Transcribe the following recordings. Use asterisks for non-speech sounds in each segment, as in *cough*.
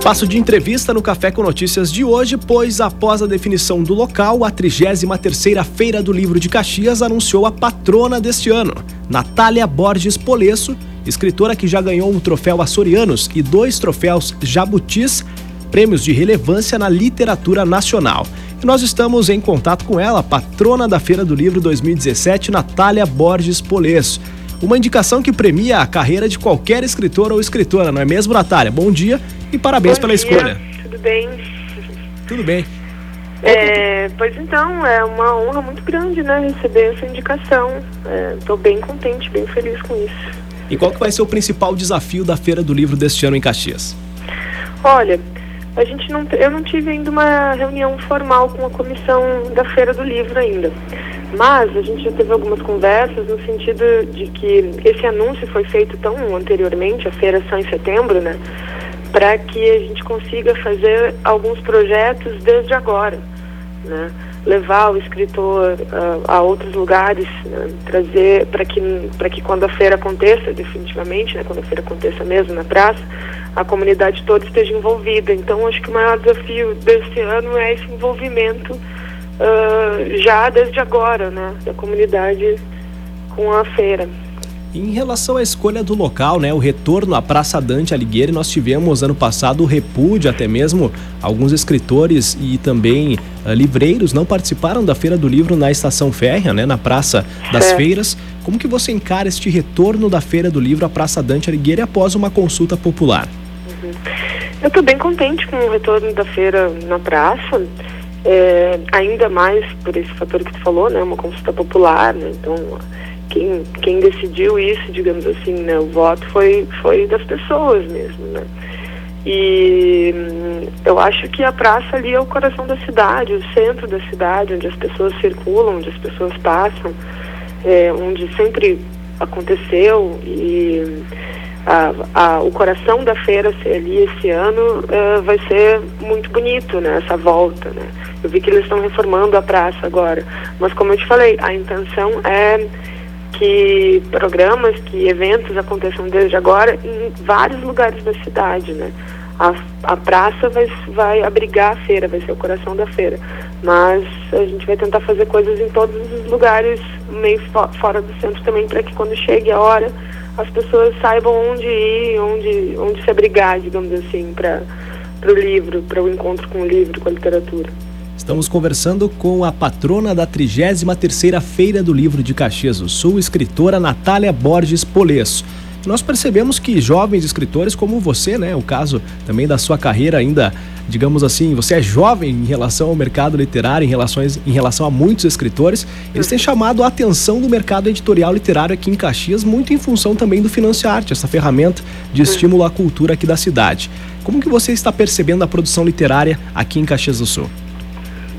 Espaço de entrevista no Café com Notícias de hoje, pois após a definição do local, a 33ª Feira do Livro de Caxias anunciou a patrona deste ano, Natália Borges Polesso, escritora que já ganhou o troféu Açorianos e dois troféus Jabutis, prêmios de relevância na literatura nacional. E nós estamos em contato com ela, patrona da Feira do Livro 2017, Natália Borges Polesso. Uma indicação que premia a carreira de qualquer escritor ou escritora, não é mesmo, Natália? Bom dia e parabéns Bom pela dia. escolha. Tudo bem? Tudo bem. É, pois então, é uma honra muito grande, né, receber essa indicação. Estou bem contente, bem feliz com isso. E qual que vai ser o principal desafio da Feira do Livro deste ano em Caxias? Olha, a gente não, eu não tive ainda uma reunião formal com a comissão da Feira do Livro ainda. Mas a gente já teve algumas conversas no sentido de que esse anúncio foi feito tão anteriormente, a feira só em setembro, né? Para que a gente consiga fazer alguns projetos desde agora, né? Levar o escritor uh, a outros lugares, né? trazer para que para que quando a feira aconteça definitivamente, né? Quando a feira aconteça mesmo na praça, a comunidade toda esteja envolvida. Então acho que o maior desafio desse ano é esse envolvimento uh, já desde agora, né, da comunidade com a feira. Em relação à escolha do local, né, o retorno à Praça Dante Alighieri, nós tivemos ano passado o repúdio, até mesmo alguns escritores e também uh, livreiros não participaram da Feira do Livro na Estação Férrea, né, na Praça das É. Feiras. Como que você encara este retorno da Feira do Livro à Praça Dante Alighieri após uma consulta popular? Eu estou bem contente com o retorno da feira na praça, é, ainda mais por esse fator que tu falou, né, uma consulta popular, né, então quem, quem decidiu isso, digamos assim, né, o voto foi, foi das pessoas mesmo, né. E hum, eu acho que a praça ali é o coração da cidade, o centro da cidade, onde as pessoas circulam, onde as pessoas passam, é, onde sempre aconteceu e a, a, o coração da feira ser ali esse ano eh, vai ser muito bonito, né? Essa volta, né? Eu vi que eles estão reformando a praça agora, mas como eu te falei, a intenção é que programas, que eventos aconteçam desde agora em vários lugares da cidade, né? A, a praça vai, vai abrigar a feira, vai ser o coração da feira, mas a gente vai tentar fazer coisas em todos os lugares, meio fo fora do centro também, para que quando chegue a hora as pessoas saibam onde ir, onde, onde se abrigar, digamos assim, para o livro, para o encontro com o livro, com a literatura. Estamos conversando com a patrona da 33ª Feira do Livro de Caxias do Sul, escritora Natália Borges Polesso. Nós percebemos que jovens escritores como você, né, o caso também da sua carreira ainda, digamos assim, você é jovem em relação ao mercado literário, em, relações, em relação a muitos escritores, eles têm chamado a atenção do mercado editorial literário aqui em Caxias, muito em função também do Financiarte, essa ferramenta de estímulo à cultura aqui da cidade. Como que você está percebendo a produção literária aqui em Caxias do Sul?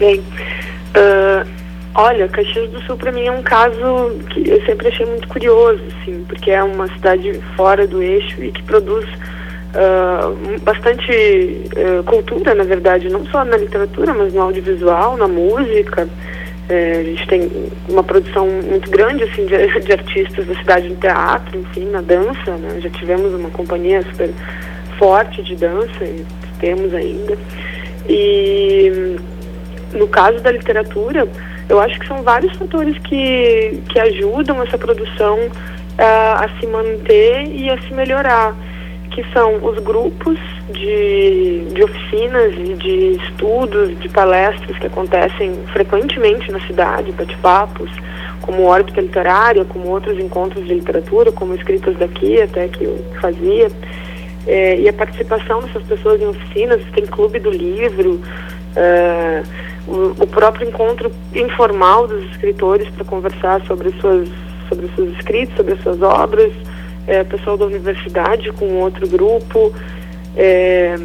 Bem, uh, olha, Caxias do Sul para mim é um caso que eu sempre achei muito curioso, assim, porque é uma cidade fora do eixo e que produz uh, bastante uh, cultura, na verdade, não só na literatura, mas no audiovisual, na música. É, a gente tem uma produção muito grande assim de, *laughs* de, artistas da cidade no teatro, enfim, na dança. Né? Já tivemos uma companhia super forte de dança e temos ainda. E no caso da literatura, eu acho que são vários fatores que, que ajudam essa produção uh, a se manter e a se melhorar, que são os grupos de, de oficinas e de estudos, de palestras que acontecem frequentemente na cidade, bate-papos, como órbita literária, como outros encontros de literatura, como escritas daqui até que eu fazia, é, e a participação dessas pessoas em oficinas, tem clube do livro, é, o, próprio encontro informal dos escritores para conversar sobre suas sobre seus escritos, sobre as suas obras, é, pessoal da universidade com outro grupo é,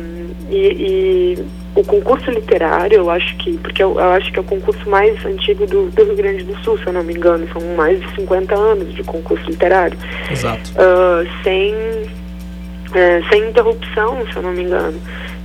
e, e, o concurso literário, eu acho que porque eu, eu, acho que é o concurso mais antigo do, do, Rio Grande do Sul, se eu não me engano, são mais de 50 anos de concurso literário. Exato. Uh, sem é, sem interrupção, se eu não me engano.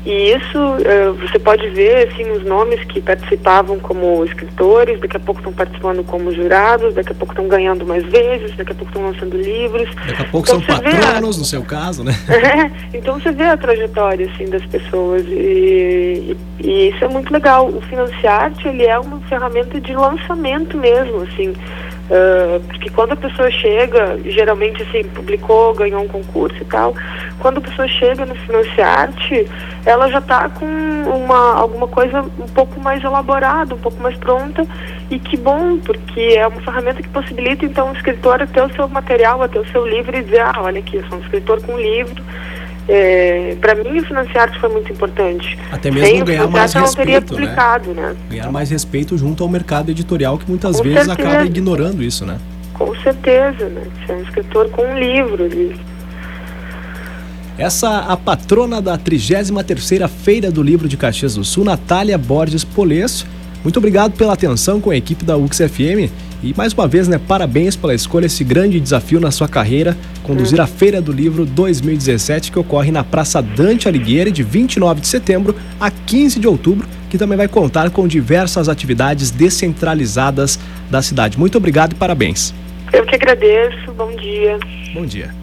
E isso uh, você pode ver assim os nomes que participavam como escritores, daqui a pouco estão participando como jurados, daqui a pouco estão ganhando mais vezes, daqui a pouco estão lançando livros. Daqui a pouco então, são patronos, a... no seu caso, né? *laughs* É, então você vê a trajetória assim das pessoas e, e, e isso é muito legal. O Financiarte ele é uma ferramenta de lançamento mesmo, assim. Uh, porque quando a pessoa chega, geralmente assim, publicou, ganhou um concurso e tal, quando a pessoa chega no Financiarte, ela já está com uma, alguma coisa um pouco mais elaborada, um pouco mais pronta, e que bom, porque é uma ferramenta que possibilita então o escritor ter o seu material, ter o seu livro e dizer, ah, olha aqui, eu sou um escritor com livro, é, para mim o financiar foi muito importante. Até mesmo Sem ganhar mais respeito, não teria publicado, né? né? Ganhar mais respeito junto ao mercado editorial que muitas com vezes certeza. acaba ignorando isso, né? Com certeza, né? Você é um escritor com um livro. Essa a patrona da 33ª Feira do Livro de Caxias do Sul, Natália Borges Polesso. Muito obrigado pela atenção com a equipe da UXFM e mais uma vez, né, parabéns pela escolha, esse grande desafio na sua carreira, conduzir a Feira do Livro 2017, que ocorre na Praça Dante Alighieri, de 29 de setembro a 15 de outubro, que também vai contar com diversas atividades descentralizadas da cidade. Muito obrigado e parabéns. Eu que agradeço, bom dia. Bom dia.